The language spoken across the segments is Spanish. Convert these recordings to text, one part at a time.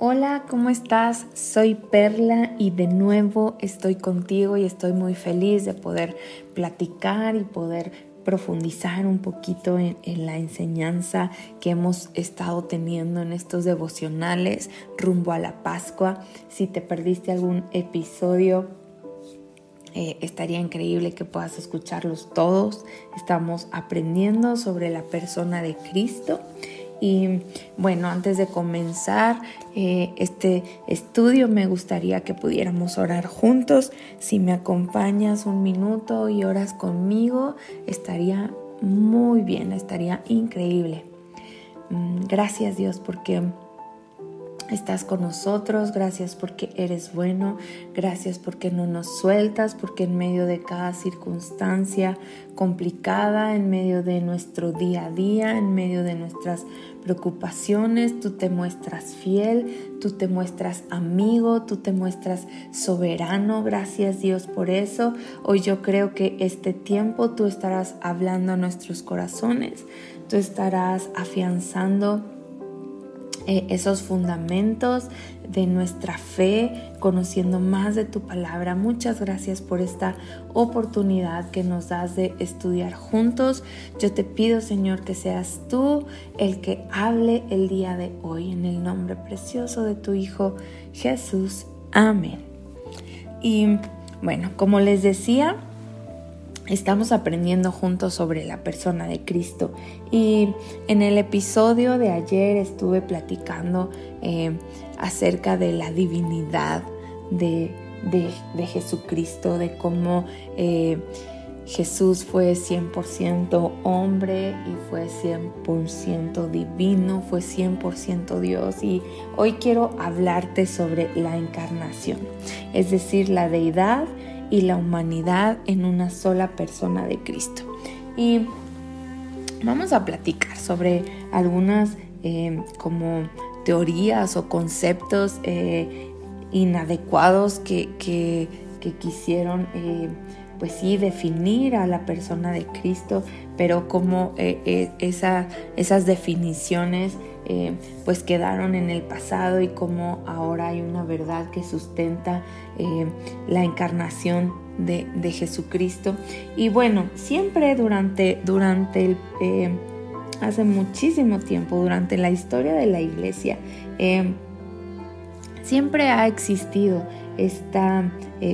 Hola, ¿cómo estás? Soy Perla y de nuevo estoy contigo y estoy muy feliz de poder platicar y poder profundizar un poquito en, la enseñanza que hemos estado teniendo en estos devocionales rumbo a la Pascua. Si te perdiste algún episodio, eh, estaría increíble que puedas escucharlos todos. Estamos aprendiendo sobre la persona de Cristo. Y bueno, antes de comenzar eh, este estudio, me gustaría que pudiéramos orar juntos. Si me acompañas un minuto y oras conmigo, estaría muy bien, estaría increíble. Mm, gracias Dios porque estás con nosotros, gracias porque eres bueno, gracias porque no nos sueltas, porque en medio de cada circunstancia complicada, en medio de nuestro día a día, en medio de nuestras preocupaciones, tú te muestras fiel, tú te muestras amigo, tú te muestras soberano, gracias Dios por eso. Hoy yo creo que este tiempo tú estarás hablando a nuestros corazones, tú estarás afianzando eh, esos fundamentos de nuestra fe, conociendo más de tu palabra. Muchas gracias por esta oportunidad que nos das de estudiar juntos. Yo te pido, Señor, que seas tú el que hable el día de hoy en el nombre precioso de tu Hijo Jesús. Amén. Y bueno, como les decía, Estamos aprendiendo juntos sobre la persona de Cristo. Y en el episodio de ayer estuve platicando eh, acerca de la divinidad de, Jesucristo, de cómo eh, Jesús fue 100% hombre y fue 100% divino, fue 100% Dios. Y hoy quiero hablarte sobre la encarnación, es decir, la deidad y la humanidad en una sola persona de Cristo. Y vamos a platicar sobre algunas eh, como teorías o conceptos eh, inadecuados que, que, quisieron eh, pues sí definir a la persona de Cristo, pero como esa, esas definiciones eh, pues quedaron en el pasado y como ahora hay una verdad que sustenta eh, la encarnación de, Jesucristo. Y bueno, siempre durante, durante el... Eh, hace muchísimo tiempo, durante la historia de la iglesia, siempre ha existido esta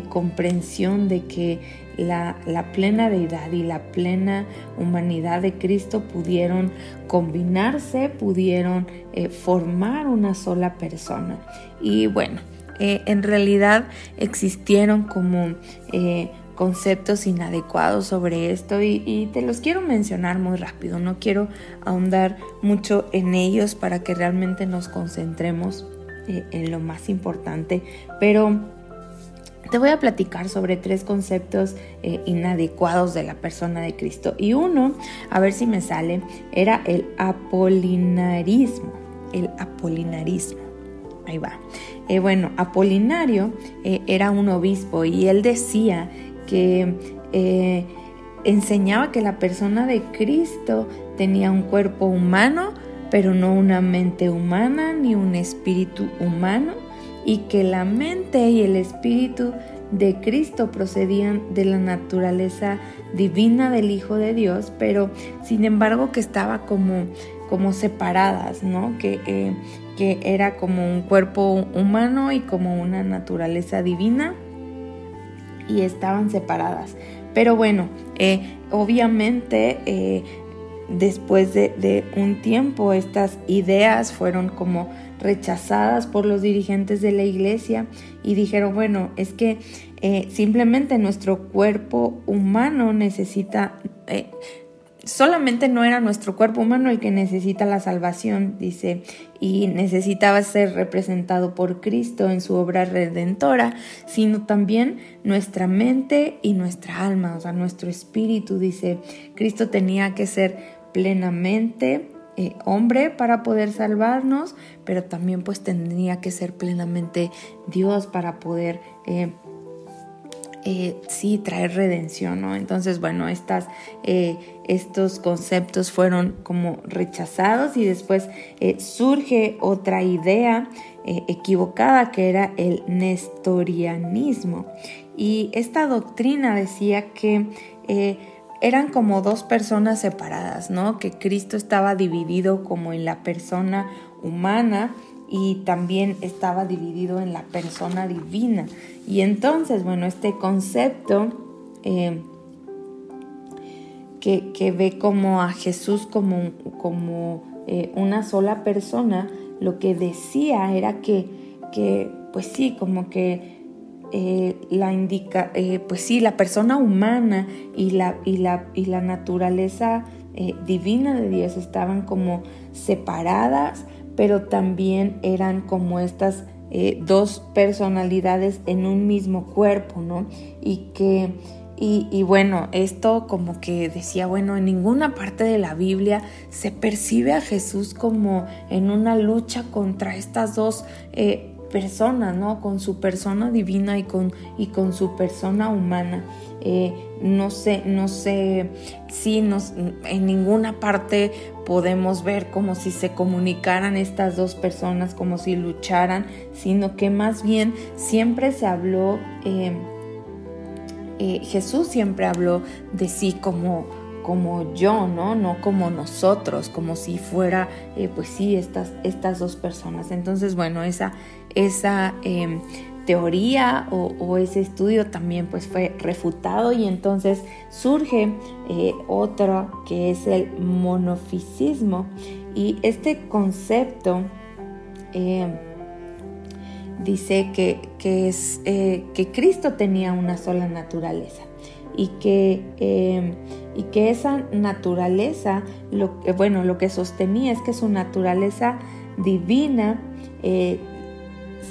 comprensión de que la, plena deidad y la plena humanidad de Cristo pudieron combinarse, pudieron eh, formar una sola persona. Y bueno, eh, en realidad existieron como eh, conceptos inadecuados sobre esto y, y, te los quiero mencionar muy rápido, no quiero ahondar mucho en ellos para que realmente nos concentremos en lo más importante, pero te voy a platicar sobre tres conceptos eh, inadecuados de la persona de Cristo. Y uno, a ver si me sale, era el apolinarismo. El apolinarismo. Ahí va. Eh, bueno, Apolinario eh, era un obispo y él decía que enseñaba que la persona de Cristo tenía un cuerpo humano, pero no una mente humana ni un espíritu humano y que la mente y el espíritu de Cristo procedían de la naturaleza divina del Hijo de Dios, pero sin embargo que estaba como, como separadas, ¿no? Que, eh, que era como un cuerpo humano y como una naturaleza divina y estaban separadas. Pero bueno, eh, obviamente eh, después de, un tiempo estas ideas fueron como rechazadas por los dirigentes de la iglesia y dijeron, bueno, es que eh, simplemente nuestro cuerpo humano necesita, eh, solamente no era nuestro cuerpo humano el que necesita la salvación, dice, y necesitaba ser representado por Cristo en su obra redentora, sino también nuestra mente y nuestra alma, o sea, nuestro espíritu, dice, Cristo tenía que ser plenamente eh, hombre para poder salvarnos, pero también pues tendría que ser plenamente Dios para poder eh, eh, sí traer redención, ¿no? Entonces, bueno, estas, estos conceptos fueron como rechazados y después surge otra idea equivocada que era el nestorianismo. Y esta doctrina decía que eran como dos personas separadas, ¿no? Que Cristo estaba dividido como en la persona humana y también estaba dividido en la persona divina. Y entonces, bueno, este concepto eh, que, ve como a Jesús como, como eh, una sola persona, lo que decía era que, que pues sí, como que eh, la indica, pues sí, la persona humana y la, y la, y la naturaleza divina de Dios estaban como separadas, pero también eran como estas eh, dos personalidades en un mismo cuerpo, ¿no? Y que, y, bueno, esto como que decía, bueno, en ninguna parte de la Biblia se percibe a Jesús como en una lucha contra estas dos eh, personas, ¿no? Con su persona divina y con, y con su persona humana. Eh, no sé, no sé si nos, en ninguna parte podemos ver como si se comunicaran estas dos personas, como si lucharan, sino que más bien siempre se habló, eh, eh, Jesús siempre habló de sí como, como yo, ¿no? No como nosotros, como si fuera, eh, pues sí, estas, estas dos personas. Entonces, bueno, esa, esa em, teoría o, ese estudio también pues fue refutado y entonces surge eh, otro que es el monofisismo y este concepto eh, dice que, es, eh, que Cristo tenía una sola naturaleza y que, y que esa naturaleza, lo, bueno, lo que sostenía es que su naturaleza divina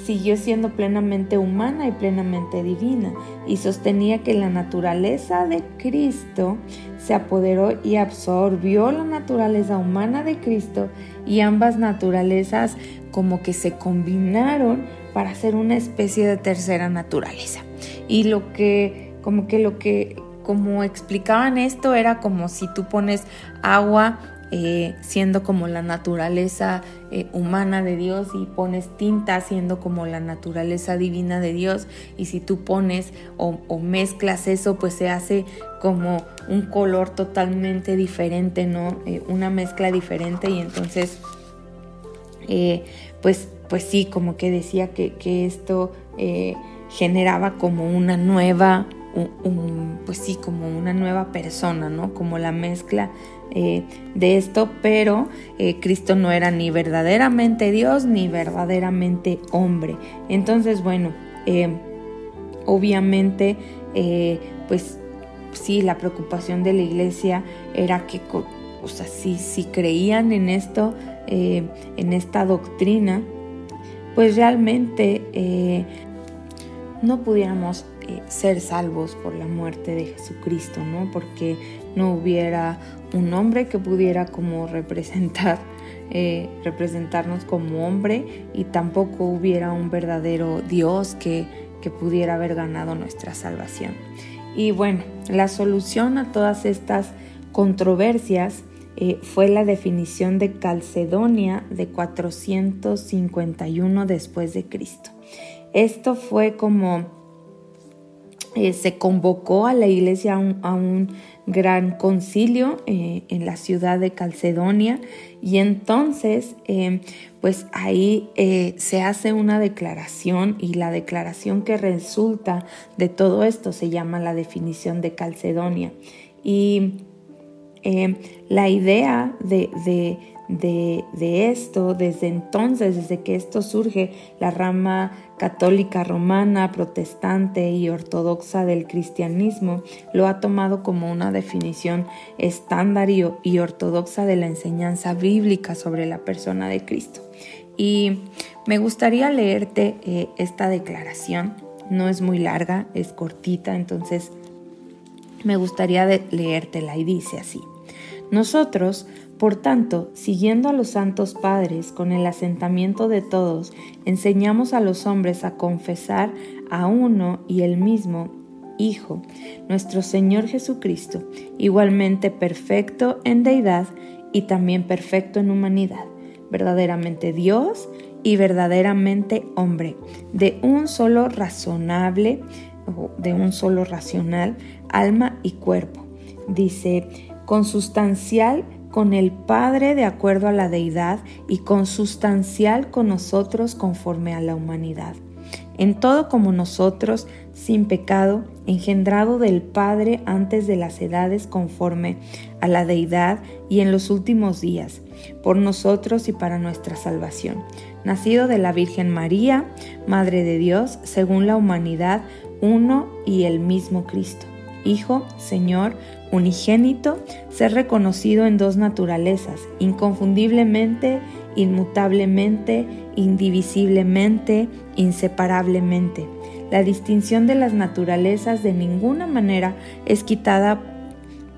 siguió siendo plenamente humana y plenamente divina y sostenía que la naturaleza de Cristo se apoderó y absorbió la naturaleza humana de Cristo y ambas naturalezas como que se combinaron para hacer una especie de tercera naturaleza. Y lo que, como que lo que, como explicaban esto era como si tú pones agua eh, siendo como la naturaleza eh, humana de Dios y pones tinta siendo como la naturaleza divina de Dios y si tú pones o, mezclas eso pues se hace como un color totalmente diferente, ¿no? Eh, una mezcla diferente y entonces pues, pues sí, como que decía que, esto generaba como una nueva pues sí, como una nueva persona, ¿no? Como la mezcla eh, de esto, pero eh, Cristo no era ni verdaderamente Dios ni verdaderamente hombre. Entonces, bueno, eh, obviamente, pues sí, la preocupación de la iglesia era que, o sea, si, si creían en esto, en esta doctrina, pues realmente no pudiéramos ser salvos por la muerte de Jesucristo, ¿no? Porque no hubiera un hombre que pudiera como representar, eh, representarnos como hombre y tampoco hubiera un verdadero Dios que, que pudiera haber ganado nuestra salvación. Y bueno, la solución a todas estas controversias eh, fue la definición de Calcedonia de 451 después de Cristo. Esto fue como eh, se convocó a la iglesia a un, gran concilio eh, en la ciudad de Calcedonia. Y entonces eh, pues ahí se hace una declaración y la declaración que resulta de todo esto se llama la definición de Calcedonia. Y la idea de de, esto, desde entonces, desde que esto surge, la rama católica romana, protestante y ortodoxa del cristianismo lo ha tomado como una definición estándar y, ortodoxa de la enseñanza bíblica sobre la persona de Cristo. Y me gustaría leerte eh, esta declaración. No es muy larga, es cortita, entonces me gustaría leértela y dice así. Nosotros por tanto, siguiendo a los santos padres con el asentamiento de todos, enseñamos a los hombres a confesar a uno y el mismo Hijo, nuestro Señor Jesucristo, igualmente perfecto en deidad y también perfecto en humanidad, verdaderamente Dios y verdaderamente hombre, de un solo razonable, de un solo racional, alma y cuerpo. Dice, consustancial con el Padre de acuerdo a la deidad y consustancial con nosotros conforme a la humanidad. En todo como nosotros, sin pecado, engendrado del Padre antes de las edades conforme a la deidad y en los últimos días, por nosotros y para nuestra salvación, nacido de la Virgen María, Madre de Dios, según la humanidad, uno y el mismo Cristo. Hijo, Señor, unigénito, ser reconocido en dos naturalezas, inconfundiblemente, inmutablemente, indivisiblemente, inseparablemente. La distinción de las naturalezas de ninguna manera es quitada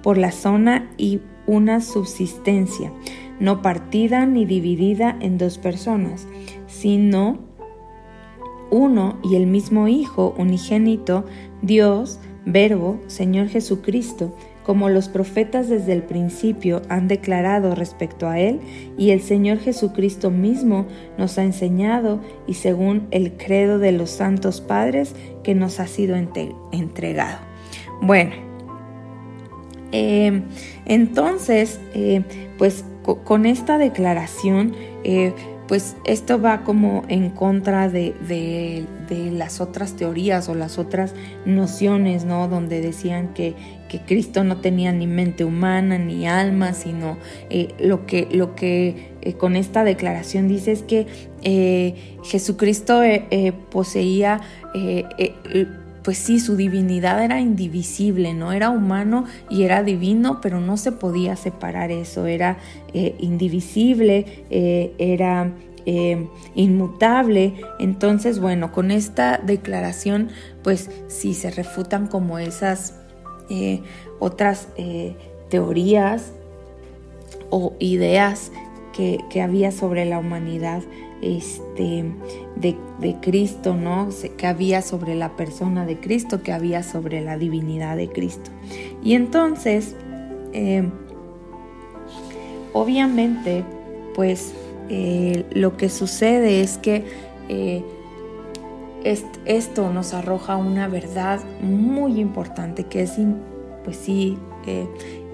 por la zona y una subsistencia, no partida ni dividida en dos personas, sino uno y el mismo Hijo unigénito, Dios, Verbo, Señor Jesucristo, como los profetas desde el principio han declarado respecto a Él, y el Señor Jesucristo mismo nos ha enseñado, y según el credo de los santos padres que nos ha sido entregado. Bueno, eh, entonces, eh, pues con esta declaración, eh, pues esto va como en contra de, las otras teorías o las otras nociones, ¿no? Donde decían que, que Cristo no tenía ni mente humana ni alma, sino eh, lo que, lo que eh, con esta declaración dice es que eh, Jesucristo poseía pues sí, su divinidad era indivisible, ¿no? Era humano y era divino, pero no se podía separar eso, era eh, indivisible, eh, era eh, inmutable. Entonces, bueno, con esta declaración, pues sí se refutan como esas otras teorías o ideas que, que había sobre la humanidad este, de, Cristo, ¿no? Que había sobre la persona de Cristo, que había sobre la divinidad de Cristo. Y entonces, eh, obviamente, pues eh, lo que sucede es que eh, esto nos arroja una verdad muy importante, que es, pues sí,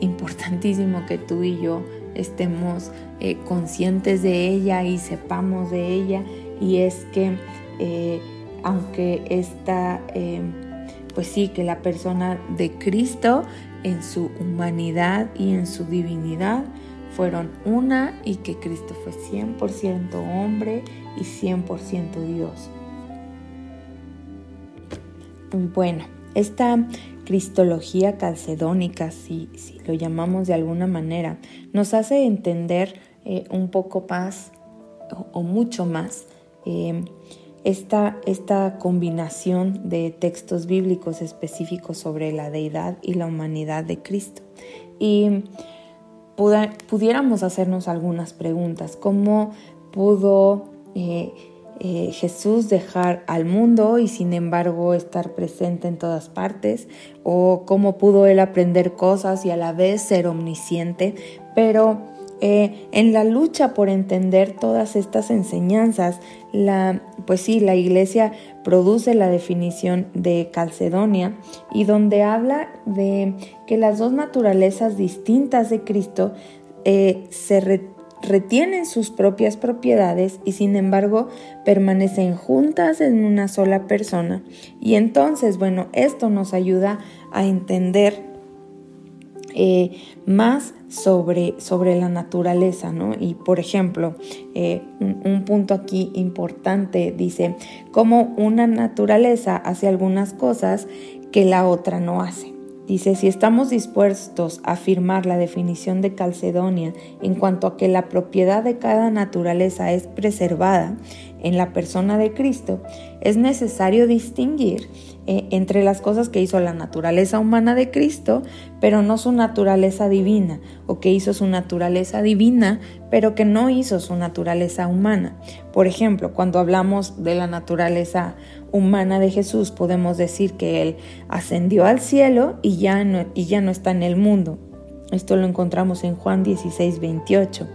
importantísimo que tú y yo estemos eh, conscientes de ella y sepamos de ella y es que eh, aunque está em, pues sí que la persona de Cristo en su humanidad y en su divinidad fueron una y que Cristo fue 100% hombre y 100% Dios. Bueno, esta cristología calcedónica, si, lo llamamos de alguna manera, nos hace entender eh, un poco más o, mucho más em, esta, esta, combinación de textos bíblicos específicos sobre la deidad y la humanidad de Cristo. Y pudiéramos hacernos algunas preguntas. ¿Cómo pudo eh, eh, Jesús dejar al mundo y sin embargo estar presente en todas partes, o cómo pudo él aprender cosas y a la vez ser omnisciente, pero eh, en la lucha por entender todas estas enseñanzas, la, pues sí, la iglesia produce la definición de Calcedonia y donde habla de que las dos naturalezas distintas de Cristo eh, se, retienen sus propias propiedades y sin embargo permanecen juntas en una sola persona. Y entonces, bueno, esto nos ayuda a entender eh, más sobre, sobre, la naturaleza, ¿no? Y por ejemplo, eh, un, un, punto aquí importante dice, cómo una naturaleza hace algunas cosas que la otra no hace. Dice, si estamos dispuestos a afirmar la definición de Calcedonia en cuanto a que la propiedad de cada naturaleza es preservada en la persona de Cristo, es necesario distinguir eh, entre las cosas que hizo la naturaleza humana de Cristo, pero no su naturaleza divina, o que hizo su naturaleza divina, pero que no hizo su naturaleza humana. Por ejemplo, cuando hablamos de la naturaleza humana de Jesús podemos decir que Él ascendió al cielo y ya no, y ya no está en el mundo. Esto lo encontramos en Juan 16, 28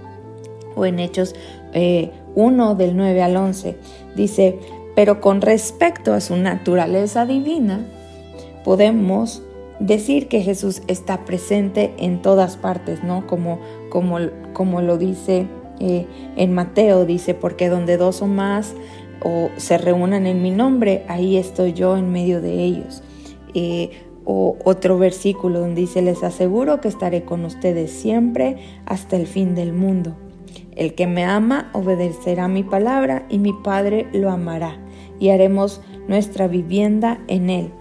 o en Hechos 1 eh, del 9 al 11. Dice, pero con respecto a su naturaleza divina, podemos decir que Jesús está presente en todas partes, ¿no? Como, como, como lo dice eh, en Mateo, dice, porque donde dos o más o se reúnan en mi nombre, ahí estoy yo en medio de ellos. Eh, o otro versículo donde dice, les aseguro que estaré con ustedes siempre hasta el fin del mundo. El que me ama obedecerá mi palabra y mi Padre lo amará y haremos nuestra vivienda en él.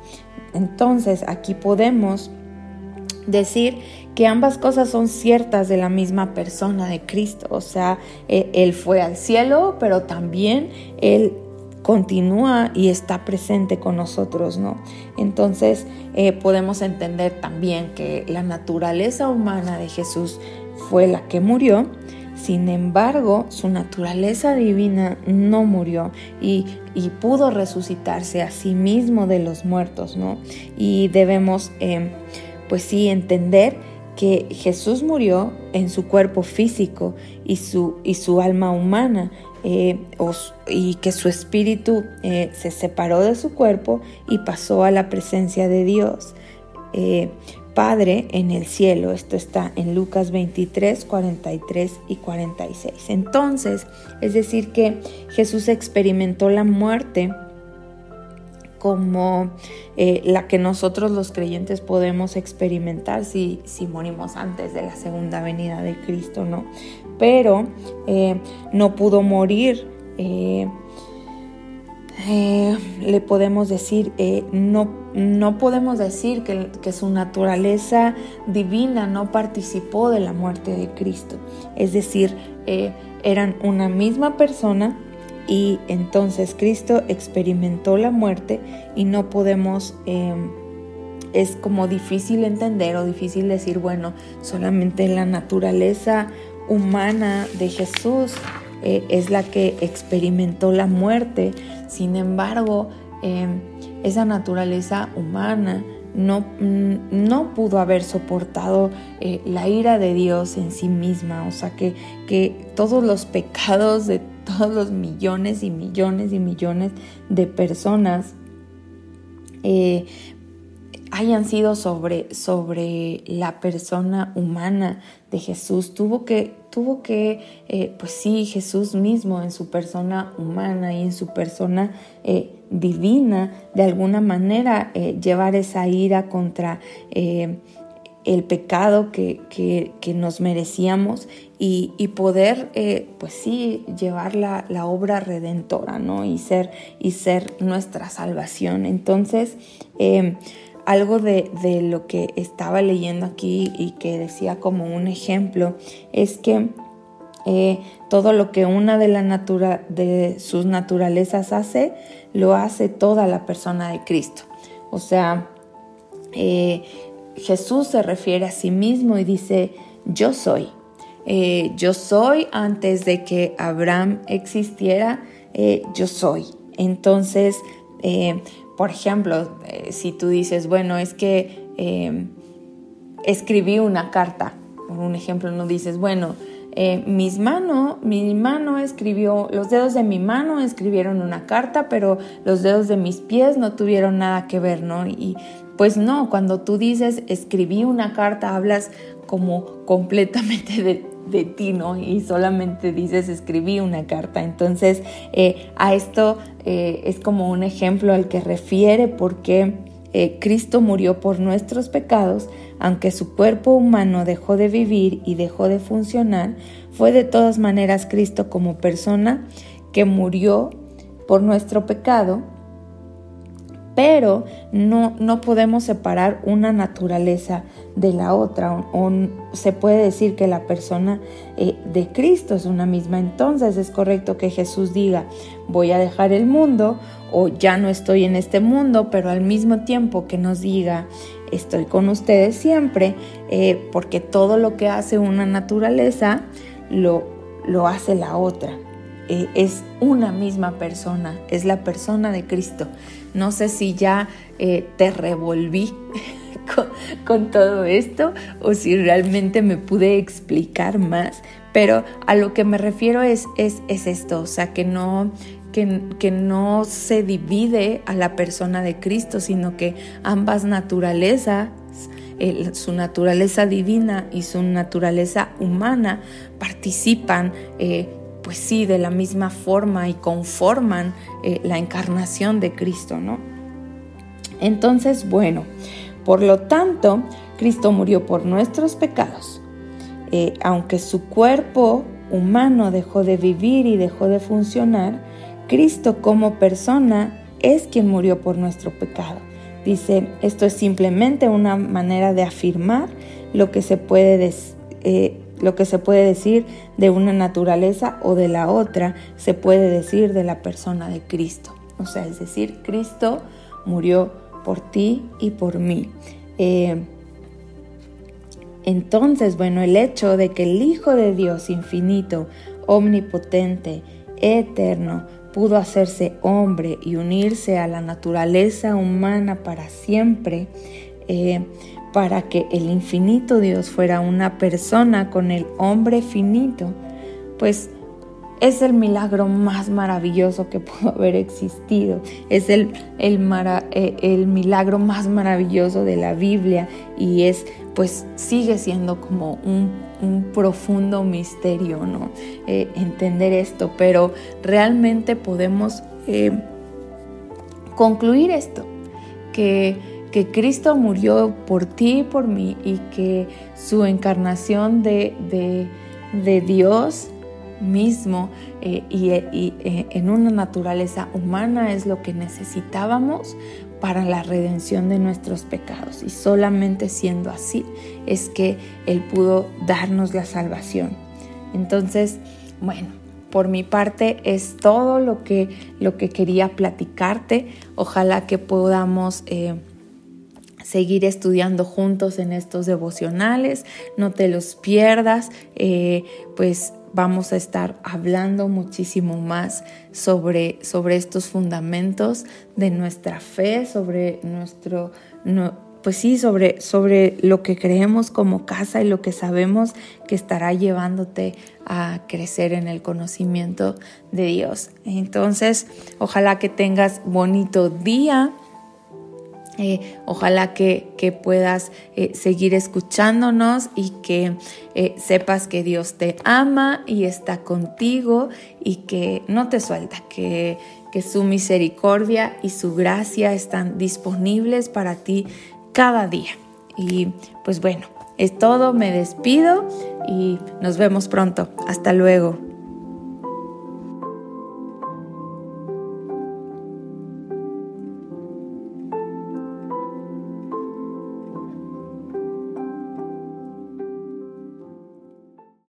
Entonces aquí podemos decir que ambas cosas son ciertas de la misma persona de Cristo. O sea, e, Él fue al cielo, pero también Él continúa y está presente con nosotros, ¿no? Entonces eh, podemos entender también que la naturaleza humana de Jesús fue la que murió, sin embargo, su naturaleza divina no murió y, pudo resucitarse a sí mismo de los muertos, ¿no? Y debemos, eh, pues sí, entender que Jesús murió en su cuerpo físico y su, y su alma humana, eh, y que su espíritu eh, se separó de su cuerpo y pasó a la presencia de Dios. Eh, Padre en el cielo. Esto está en Lucas 23, 43 y 46. Entonces, es decir, que Jesús experimentó la muerte como eh, la que nosotros los creyentes podemos experimentar si, si, morimos antes de la segunda venida de Cristo, ¿no? Pero eh, no pudo morir. Eh, le podemos decir, no, no podemos decir que, que, su naturaleza divina no participó de la muerte de Cristo. Es decir, eran una misma persona, y entonces Cristo experimentó la muerte y no podemos, em, es como difícil entender o difícil decir, bueno, solamente la naturaleza humana de Jesús eh, es la que experimentó la muerte. Sin embargo, em, esa naturaleza humana no, no, pudo haber soportado eh, la ira de Dios en sí misma. O sea, que, que todos los pecados de todos los millones y millones y millones de personas eh, hayan sido sobre, sobre la persona humana de Jesús. Tuvo que, tuvo que eh, pues sí, Jesús mismo en su persona humana y en su persona eh, divina, de alguna manera llevar esa ira contra el pecado que, que, nos merecíamos y, poder, eh, pues sí, llevar la, obra redentora, ¿no? Y ser, y ser nuestra salvación. Entonces, em, algo de, de, lo que estaba leyendo aquí y que decía como un ejemplo es que eh, todo lo que una de, la natura, de sus naturalezas hace, lo hace toda la persona de Cristo. O sea, eh, Jesús se refiere a sí mismo y dice, yo soy. Eh, yo soy antes de que Abraham existiera, eh, yo soy. Entonces, eh, por ejemplo, si tú dices, bueno, es que escribí una carta, por un ejemplo, no dices, bueno, mis mano, mi mano escribió, los dedos de mi mano escribieron una carta, pero los dedos de mis pies no tuvieron nada que ver, ¿no? Y pues no, cuando tú dices escribí una carta, hablas como completamente de, ti, ¿no? Y solamente dices escribí una carta. Entonces, eh, a esto eh, es como un ejemplo al que refiere porque eh, Cristo murió por nuestros pecados, aunque su cuerpo humano dejó de vivir y dejó de funcionar, fue de todas maneras Cristo como persona que murió por nuestro pecado pero no, no podemos separar una naturaleza de la otra. O, se puede decir que la persona eh, de Cristo es una misma. Entonces es correcto que Jesús diga, voy a dejar el mundo o ya no estoy en este mundo, pero al mismo tiempo que nos diga, estoy con ustedes siempre, eh, porque todo lo que hace una naturaleza lo, lo hace la otra. eh, es una misma persona, es la persona de Cristo. No sé si ya te revolví con, todo esto o si realmente me pude explicar más, pero a lo que me refiero es, es, es esto, o sea, que no, que, que, no se divide a la persona de Cristo, sino que ambas naturalezas, su naturaleza divina y su naturaleza humana, participan. Eh, pues sí, de la misma forma y conforman eh, la encarnación de Cristo, ¿no? Entonces, bueno, por lo tanto, Cristo murió por nuestros pecados. Eh, aunque su cuerpo humano dejó de vivir y dejó de funcionar, Cristo como persona es quien murió por nuestro pecado. Dice, esto es simplemente una manera de afirmar lo que se puede, eh, lo que se puede decir de una naturaleza o de la otra, se puede decir de la persona de Cristo. O sea, es decir, Cristo murió por ti y por mí. Eh, entonces, bueno, el hecho de que el Hijo de Dios infinito, omnipotente, eterno, pudo hacerse hombre y unirse a la naturaleza humana para siempre, eh, para que el infinito Dios fuera una persona con el hombre finito, pues es el milagro más maravilloso que pudo haber existido. Es el, eh, el, milagro más maravilloso de la Biblia y es, pues, sigue siendo como un, profundo misterio, ¿no? Eh, entender esto, pero realmente podemos eh, concluir esto, que, que Cristo murió por ti y por mí y que su encarnación de, de, de Dios mismo eh, y, eh, en una naturaleza humana es lo que necesitábamos para la redención de nuestros pecados. Y solamente siendo así es que Él pudo darnos la salvación. Entonces, bueno, por mi parte es todo lo que, lo que quería platicarte. Ojalá que podamos... Eh, seguir estudiando juntos en estos devocionales, no te los pierdas, pues vamos a estar hablando muchísimo más sobre, sobre estos fundamentos de nuestra fe, sobre nuestro, pues sí, sobre, sobre lo que creemos como casa y lo que sabemos que estará llevándote a crecer en el conocimiento de Dios. Entonces, ojalá que tengas bonito día eh, ojalá que, puedas eh, seguir escuchándonos y que eh, sepas que Dios te ama y está contigo y que no te suelta, que, que su misericordia y su gracia están disponibles para ti cada día. Y pues bueno, es todo, me despido y nos vemos pronto. Hasta luego.